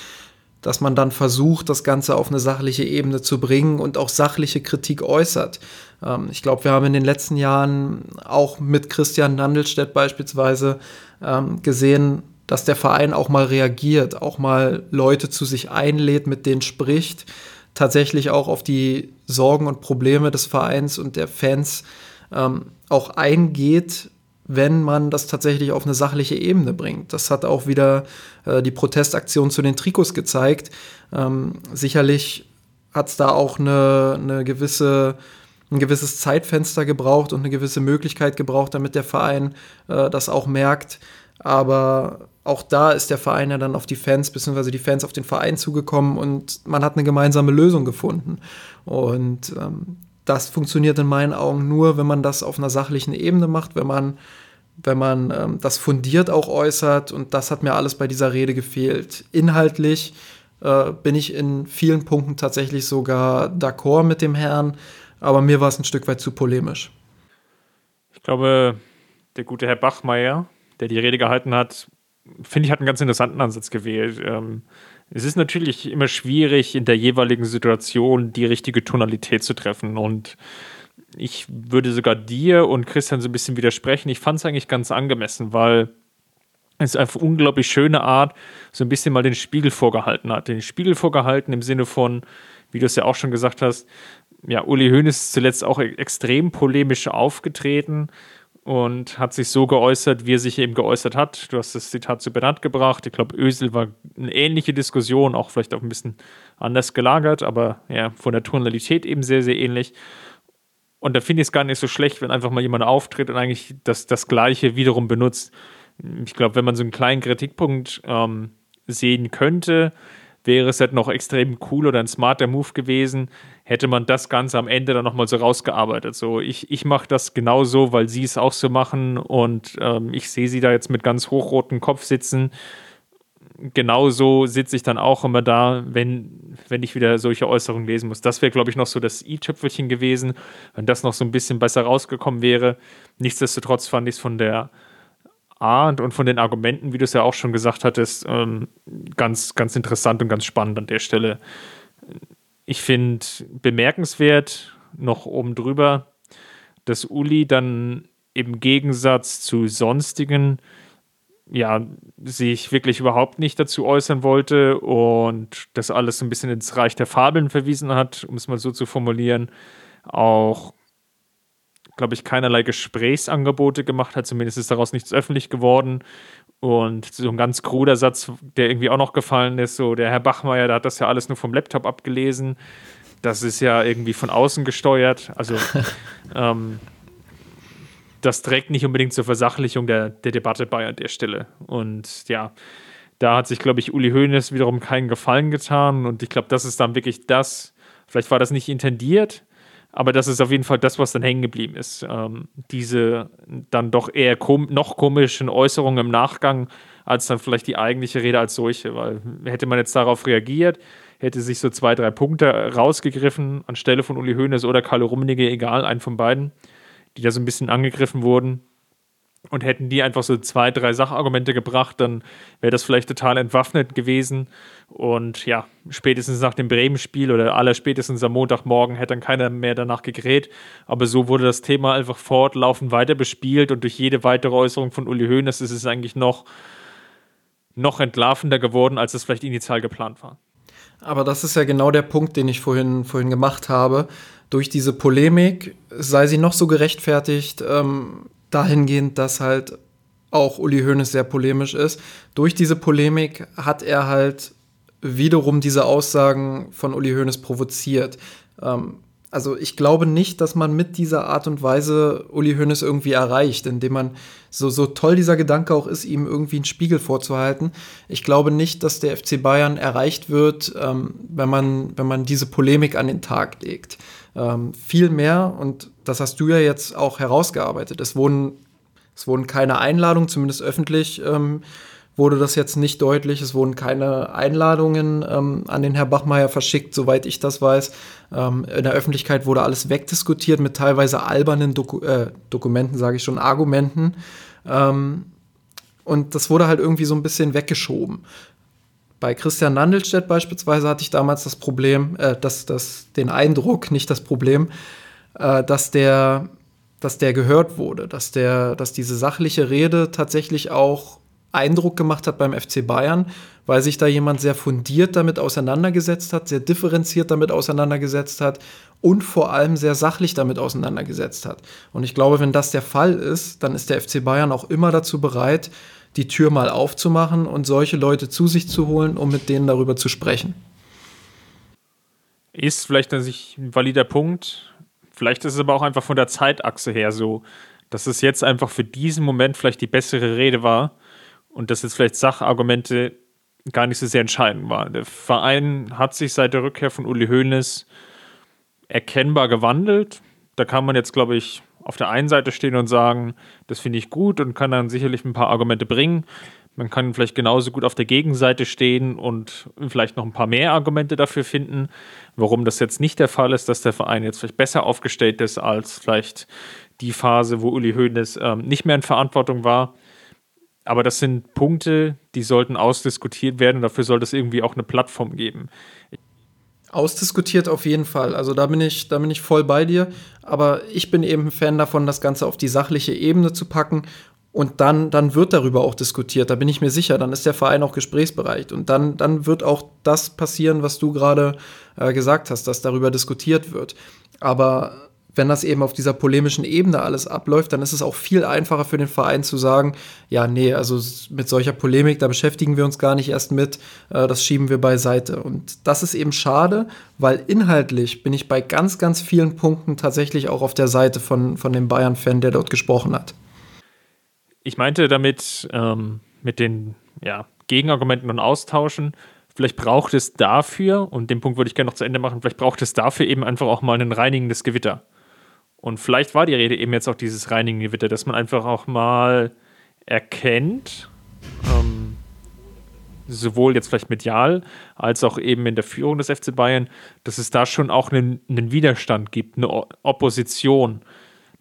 dass man dann versucht, das Ganze auf eine sachliche Ebene zu bringen und auch sachliche Kritik äußert. Ähm, ich glaube, wir haben in den letzten Jahren auch mit Christian Nandelstedt beispielsweise ähm, gesehen, dass der Verein auch mal reagiert, auch mal Leute zu sich einlädt, mit denen spricht, tatsächlich auch auf die Sorgen und Probleme des Vereins und der Fans ähm, auch eingeht, wenn man das tatsächlich auf eine sachliche Ebene bringt. Das hat auch wieder äh, die Protestaktion zu den Trikots gezeigt. Ähm, sicherlich hat es da auch eine, eine gewisse ein gewisses Zeitfenster gebraucht und eine gewisse Möglichkeit gebraucht, damit der Verein äh, das auch merkt. Aber auch da ist der Verein ja dann auf die Fans, beziehungsweise die Fans auf den Verein zugekommen und man hat eine gemeinsame Lösung gefunden. Und ähm, das funktioniert in meinen Augen nur, wenn man das auf einer sachlichen Ebene macht, wenn man, wenn man ähm, das fundiert auch äußert. Und das hat mir alles bei dieser Rede gefehlt. Inhaltlich äh, bin ich in vielen Punkten tatsächlich sogar d'accord mit dem Herrn, aber mir war es ein Stück weit zu polemisch. Ich glaube, der gute Herr Bachmeier, der die Rede gehalten hat, finde ich, hat einen ganz interessanten Ansatz gewählt. Ähm, es ist natürlich immer schwierig, in der jeweiligen Situation die richtige Tonalität zu treffen. Und ich würde sogar dir und Christian so ein bisschen widersprechen. Ich fand es eigentlich ganz angemessen, weil es einfach unglaublich schöne Art so ein bisschen mal den Spiegel vorgehalten hat. Den Spiegel vorgehalten im Sinne von, wie du es ja auch schon gesagt hast, ja, Uli Hoeneß ist zuletzt auch extrem polemisch aufgetreten und hat sich so geäußert, wie er sich eben geäußert hat. Du hast das Zitat zu Bernhard gebracht. Ich glaube, Ösel war eine ähnliche Diskussion, auch vielleicht auch ein bisschen anders gelagert, aber ja, von der Tonalität eben sehr, sehr ähnlich. Und da finde ich es gar nicht so schlecht, wenn einfach mal jemand auftritt und eigentlich das, das Gleiche wiederum benutzt. Ich glaube, wenn man so einen kleinen Kritikpunkt ähm, sehen könnte, wäre es halt noch extrem cool oder ein smarter Move gewesen, hätte man das Ganze am Ende dann nochmal so rausgearbeitet. So, ich, ich mache das genauso, weil sie es auch so machen und ähm, ich sehe sie da jetzt mit ganz hochrotem Kopf sitzen. Genauso sitze ich dann auch immer da, wenn, wenn ich wieder solche Äußerungen lesen muss. Das wäre, glaube ich, noch so das i-Tüpfelchen gewesen, wenn das noch so ein bisschen besser rausgekommen wäre. Nichtsdestotrotz fand ich es von der Art und von den Argumenten, wie du es ja auch schon gesagt hattest, ähm, ganz, ganz interessant und ganz spannend an der Stelle. Ich finde bemerkenswert noch oben drüber, dass Uli dann im Gegensatz zu sonstigen ja, sich wirklich überhaupt nicht dazu äußern wollte und das alles ein bisschen ins Reich der Fabeln verwiesen hat, um es mal so zu formulieren. Auch, glaube ich, keinerlei Gesprächsangebote gemacht hat, zumindest ist daraus nichts öffentlich geworden. Und so ein ganz kruder Satz, der irgendwie auch noch gefallen ist, so der Herr Bachmeier, der hat das ja alles nur vom Laptop abgelesen. Das ist ja irgendwie von außen gesteuert. Also ähm, das trägt nicht unbedingt zur Versachlichung der, der Debatte bei an der Stelle. Und ja, da hat sich, glaube ich, Uli Hoeneß wiederum keinen Gefallen getan. Und ich glaube, das ist dann wirklich das, vielleicht war das nicht intendiert, aber das ist auf jeden Fall das, was dann hängen geblieben ist. Ähm, diese dann doch eher kom noch komischen Äußerungen im Nachgang, als dann vielleicht die eigentliche Rede als solche. Weil hätte man jetzt darauf reagiert, hätte sich so zwei, drei Punkte rausgegriffen, anstelle von Uli Hoeneß oder Carlo Rummenigge, egal, einen von beiden, die da so ein bisschen angegriffen wurden und hätten die einfach so zwei, drei Sachargumente gebracht, dann wäre das vielleicht total entwaffnet gewesen. Und ja, spätestens nach dem Bremen-Spiel oder aller spätestens am Montagmorgen hätte dann keiner mehr danach gegräht. Aber so wurde das Thema einfach fortlaufend weiter bespielt und durch jede weitere Äußerung von Uli Hoeneß ist es eigentlich noch, noch entlarvender geworden, als es vielleicht initial geplant war. Aber das ist ja genau der Punkt, den ich vorhin, vorhin gemacht habe. Durch diese Polemik, sei sie noch so gerechtfertigt, ähm, dahingehend, dass halt auch Uli Hoeneß sehr polemisch ist. Durch diese Polemik hat er halt wiederum diese Aussagen von Uli Hoeneß provoziert. Ähm, also ich glaube nicht, dass man mit dieser Art und Weise Uli Hoeneß irgendwie erreicht, indem man so, so toll dieser Gedanke auch ist, ihm irgendwie einen Spiegel vorzuhalten. Ich glaube nicht, dass der FC Bayern erreicht wird, ähm, wenn, man, wenn man diese Polemik an den Tag legt. Ähm, viel mehr, und das hast du ja jetzt auch herausgearbeitet, es wurden, es wurden keine Einladungen, zumindest öffentlich ähm, wurde das jetzt nicht deutlich. Es wurden keine Einladungen ähm, an den Herr Bachmeier verschickt, soweit ich das weiß. Ähm, in der Öffentlichkeit wurde alles wegdiskutiert mit teilweise albernen Doku äh, Dokumenten, sage ich schon, Argumenten. Ähm, und das wurde halt irgendwie so ein bisschen weggeschoben. Bei Christian Nandelstedt beispielsweise hatte ich damals das Problem, äh, das, das, den Eindruck, nicht das Problem, äh, dass der dass der gehört wurde, dass der, dass diese sachliche Rede tatsächlich auch Eindruck gemacht hat beim FC Bayern, weil sich da jemand sehr fundiert damit auseinandergesetzt hat, sehr differenziert damit auseinandergesetzt hat und vor allem sehr sachlich damit auseinandergesetzt hat. Und ich glaube, wenn das der Fall ist, dann ist der FC Bayern auch immer dazu bereit, die Tür mal aufzumachen und solche Leute zu sich zu holen, um mit denen darüber zu sprechen. Ist vielleicht an sich ein valider Punkt. Vielleicht ist es aber auch einfach von der Zeitachse her so, dass es jetzt einfach für diesen Moment vielleicht die bessere Rede war und dass jetzt vielleicht Sachargumente gar nicht so sehr entscheidend waren. Der Verein hat sich seit der Rückkehr von Uli Hoeneß erkennbar gewandelt. Da kann man jetzt, glaube ich, auf der einen Seite stehen und sagen, das finde ich gut und kann dann sicherlich ein paar Argumente bringen. Man kann vielleicht genauso gut auf der Gegenseite stehen und vielleicht noch ein paar mehr Argumente dafür finden, warum das jetzt nicht der Fall ist, dass der Verein jetzt vielleicht besser aufgestellt ist als vielleicht die Phase, wo Uli Hoeneß ähm, nicht mehr in Verantwortung war. Aber das sind Punkte, die sollten ausdiskutiert werden dafür sollte es irgendwie auch eine Plattform geben. Ausdiskutiert auf jeden Fall. Also da bin ich, da bin ich voll bei dir. Aber ich bin eben ein Fan davon, das Ganze auf die sachliche Ebene zu packen und dann, dann wird darüber auch diskutiert, da bin ich mir sicher. Dann ist der Verein auch gesprächsbereit. Und dann, dann wird auch das passieren, was du gerade äh, gesagt hast, dass darüber diskutiert wird. Aber wenn das eben auf dieser polemischen Ebene alles abläuft, dann ist es auch viel einfacher für den Verein zu sagen, ja, nee, also mit solcher Polemik, da beschäftigen wir uns gar nicht erst mit, äh, das schieben wir beiseite. Und das ist eben schade, weil inhaltlich bin ich bei ganz, ganz vielen Punkten tatsächlich auch auf der Seite von, von dem Bayern-Fan, der dort gesprochen hat ich meinte damit, ähm, mit den ja, Gegenargumenten und Austauschen, vielleicht braucht es dafür, und den Punkt würde ich gerne noch zu Ende machen, vielleicht braucht es dafür eben einfach auch mal ein reinigendes Gewitter. Und vielleicht war die Rede eben jetzt auch dieses reinigende Gewitter, dass man einfach auch mal erkennt, ähm, sowohl jetzt vielleicht medial als auch eben in der Führung des FC Bayern, dass es da schon auch einen, einen Widerstand gibt, eine Opposition,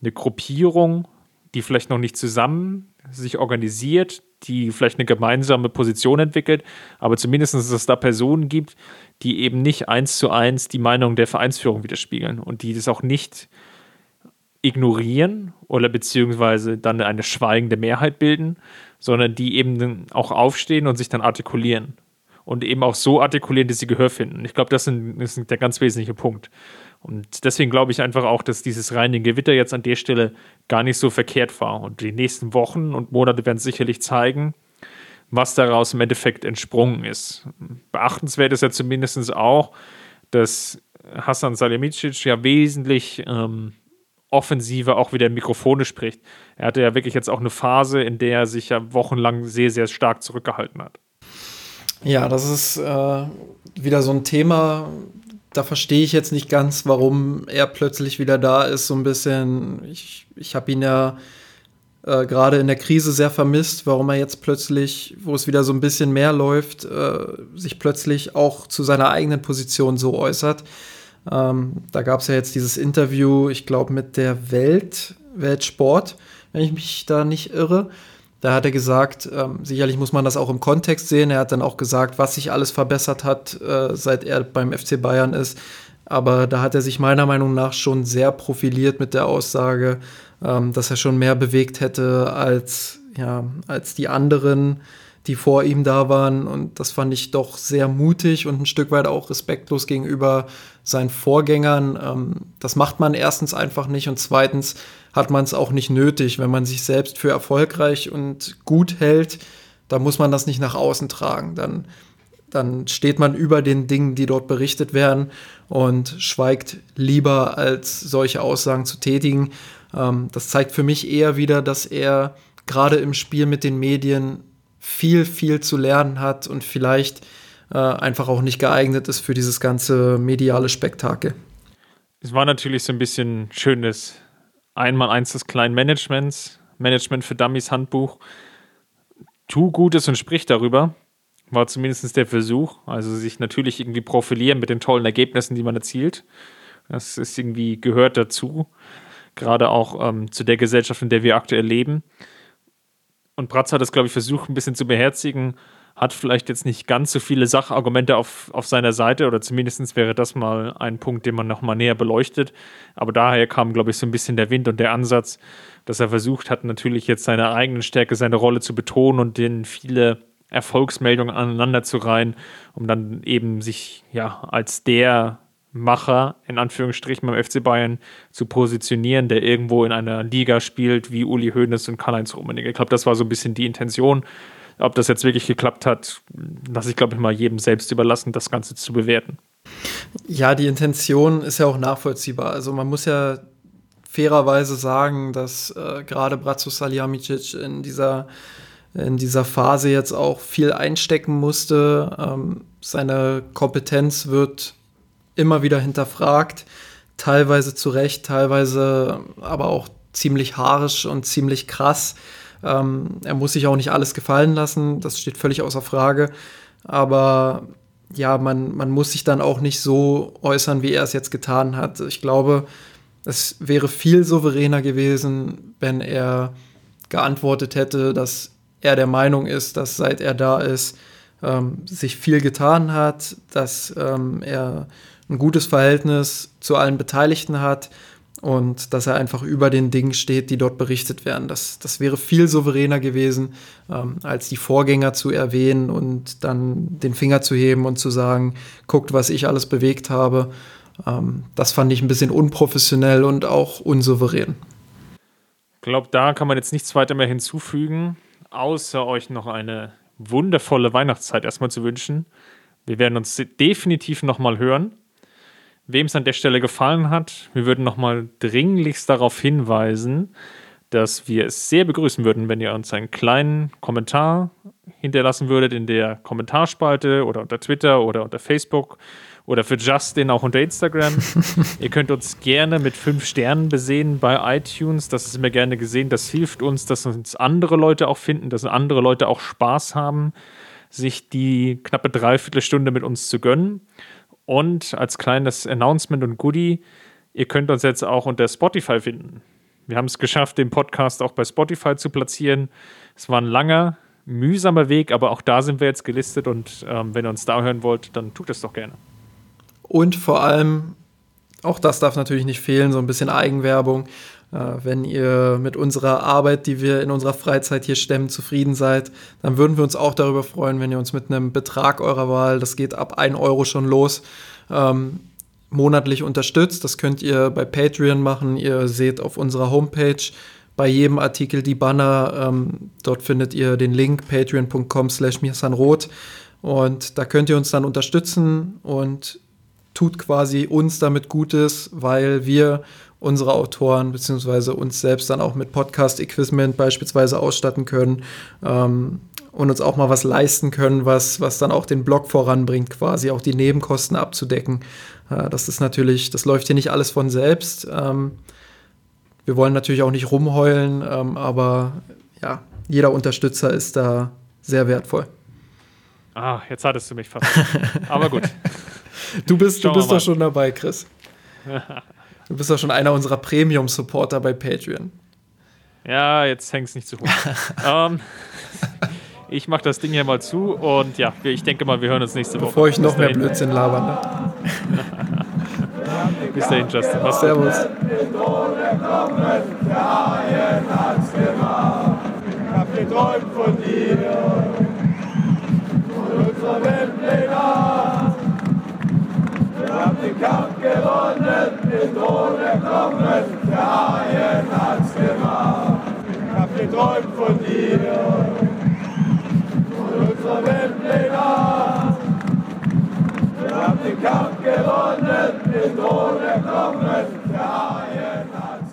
eine Gruppierung, die vielleicht noch nicht zusammen sich organisiert, die vielleicht eine gemeinsame Position entwickelt, aber zumindest, dass es da Personen gibt, die eben nicht eins zu eins die Meinung der Vereinsführung widerspiegeln und die das auch nicht ignorieren oder beziehungsweise dann eine schweigende Mehrheit bilden, sondern die eben auch aufstehen und sich dann artikulieren und eben auch so artikulieren, dass sie Gehör finden. Ich glaube, das, ist der ganz wesentliche Punkt. Und deswegen glaube ich einfach auch, dass dieses reine Gewitter jetzt an der Stelle gar nicht so verkehrt war. Und die nächsten Wochen und Monate werden sicherlich zeigen, was daraus im Endeffekt entsprungen ist. Beachtenswert ist ja zumindest auch, dass Hassan Salihamidzic ja wesentlich ähm, offensiver auch wieder Mikrofone spricht. Er hatte ja wirklich jetzt auch eine Phase, in der er sich ja wochenlang sehr, sehr stark zurückgehalten hat. Ja, das ist äh, wieder so ein Thema, da verstehe ich jetzt nicht ganz, warum er plötzlich wieder da ist. So ein bisschen, ich, ich habe ihn ja äh, gerade in der Krise sehr vermisst, warum er jetzt plötzlich, wo es wieder so ein bisschen mehr läuft, äh, sich plötzlich auch zu seiner eigenen Position so äußert. Ähm, da gab es ja jetzt dieses Interview, ich glaube, mit der Welt, Weltsport, wenn ich mich da nicht irre. Da hat er gesagt, ähm, sicherlich muss man das auch im Kontext sehen. Er hat dann auch gesagt, was sich alles verbessert hat, äh, seit er beim FC Bayern ist. Aber da hat er sich meiner Meinung nach schon sehr profiliert mit der Aussage, ähm, dass er schon mehr bewegt hätte als, ja, als die anderen, die vor ihm da waren. Und das fand ich doch sehr mutig und ein Stück weit auch respektlos gegenüber seinen Vorgängern. Ähm, das macht man erstens einfach nicht und zweitens hat man es auch nicht nötig. Wenn man sich selbst für erfolgreich und gut hält, dann muss man das nicht nach außen tragen. Dann, dann steht man über den Dingen, die dort berichtet werden und schweigt lieber, als solche Aussagen zu tätigen. Ähm, das zeigt für mich eher wieder, dass er gerade im Spiel mit den Medien viel, viel zu lernen hat und vielleicht äh, einfach auch nicht geeignet ist für dieses ganze mediale Spektakel. Es war natürlich so ein bisschen schönes Einmal-Eins des kleinen Managements, Management für Dummies Handbuch. Tu Gutes und sprich darüber. War zumindest der Versuch. Also sich natürlich irgendwie profilieren mit den tollen Ergebnissen, die man erzielt. Das ist irgendwie gehört dazu. Gerade auch ähm, zu der Gesellschaft, in der wir aktuell leben. Und Bratz hat das, glaube ich, versucht, ein bisschen zu beherzigen. hat vielleicht jetzt nicht ganz so viele Sachargumente auf, auf seiner Seite oder zumindest wäre das mal ein Punkt, den man nochmal näher beleuchtet. Aber daher kam, glaube ich, so ein bisschen der Wind und der Ansatz, dass er versucht hat, natürlich jetzt seine eigene Stärke, seine Rolle zu betonen und den viele Erfolgsmeldungen aneinander zu reihen, um dann eben sich ja als der Macher in Anführungsstrichen beim FC Bayern zu positionieren, der irgendwo in einer Liga spielt wie Uli Hoeneß und Karl-Heinz Rummenigge. Ich glaube, das war so ein bisschen die Intention. Ob das jetzt wirklich geklappt hat, lasse ich, glaube ich, mal jedem selbst überlassen, das Ganze zu bewerten. Ja, die Intention ist ja auch nachvollziehbar. Also man muss ja fairerweise sagen, dass äh, gerade Bratzo Salihamidzic in dieser, in dieser Phase jetzt auch viel einstecken musste. Ähm, seine Kompetenz wird immer wieder hinterfragt, teilweise zu Recht, teilweise aber auch ziemlich haarisch und ziemlich krass. Ähm, er muss sich auch nicht alles gefallen lassen, das steht völlig außer Frage. Aber ja, man, man muss sich dann auch nicht so äußern, wie er es jetzt getan hat. Ich glaube, es wäre viel souveräner gewesen, wenn er geantwortet hätte, dass er der Meinung ist, dass seit er da ist, ähm, sich viel getan hat, dass ähm, er ein gutes Verhältnis zu allen Beteiligten hat und dass er einfach über den Dingen steht, die dort berichtet werden. Das, das wäre viel souveräner gewesen, ähm, als die Vorgänger zu erwähnen und dann den Finger zu heben und zu sagen, guckt, was ich alles bewegt habe. Ähm, das fand ich ein bisschen unprofessionell und auch unsouverän. Ich glaube, da kann man jetzt nichts weiter mehr hinzufügen, außer euch noch eine wundervolle Weihnachtszeit erstmal zu wünschen. Wir werden uns definitiv nochmal hören wem es an der Stelle gefallen hat, wir würden nochmal dringlichst darauf hinweisen, dass wir es sehr begrüßen würden, wenn ihr uns einen kleinen Kommentar hinterlassen würdet in der Kommentarspalte oder unter Twitter oder unter Facebook oder für Justin auch unter Instagram. ihr könnt uns gerne mit fünf Sternen besehen bei iTunes. Das ist immer gerne gesehen. Das hilft uns, dass uns andere Leute auch finden, dass andere Leute auch Spaß haben, sich die knappe Dreiviertelstunde mit uns zu gönnen. Und als kleines Announcement und Goodie, ihr könnt uns jetzt auch unter Spotify finden. Wir haben es geschafft, den Podcast auch bei Spotify zu platzieren. Es war ein langer, mühsamer Weg, aber auch da sind wir jetzt gelistet und ähm, wenn ihr uns da hören wollt, dann tut es doch gerne. Und vor allem, auch das darf natürlich nicht fehlen, so ein bisschen Eigenwerbung. Äh, wenn ihr mit unserer Arbeit, die wir in unserer Freizeit hier stemmen, zufrieden seid, dann würden wir uns auch darüber freuen, wenn ihr uns mit einem Betrag eurer Wahl, das geht ab 1 Euro schon los, ähm, monatlich unterstützt. Das könnt ihr bei Patreon machen. Ihr seht auf unserer Homepage bei jedem Artikel die Banner. Ähm, dort findet ihr den Link patreon.com slash mirsanrot. Und da könnt ihr uns dann unterstützen und tut quasi uns damit Gutes, weil wir unsere Autoren beziehungsweise uns selbst dann auch mit Podcast-Equipment beispielsweise ausstatten können ähm, und uns auch mal was leisten können, was, was dann auch den Blog voranbringt, quasi auch die Nebenkosten abzudecken. Äh, das ist natürlich, das läuft hier nicht alles von selbst. Ähm, wir wollen natürlich auch nicht rumheulen, ähm, aber ja, jeder Unterstützer ist da sehr wertvoll. Ah, jetzt hattest du mich fast. Aber gut. du bist, du bist doch schon dabei, Chris. Du bist doch schon einer unserer Premium-Supporter bei Patreon. Ja, jetzt hängst es nicht zu hoch. ähm, ich mache das Ding hier mal zu und ja, ich denke mal, wir hören uns nächste Woche. Bevor ich noch mehr Blödsinn labern. Ne? Bis dahin, Justin. Was Servus. Ich hab geträumt von dir den Kampf gewonnen, den ohne Knochen, der Haien hat's gemacht. Ich hab geträumt von dir, und unserer Welt Weltpläne. Wir haben den Kampf gewonnen, den ohne Knochen, der Haien hat's gemacht.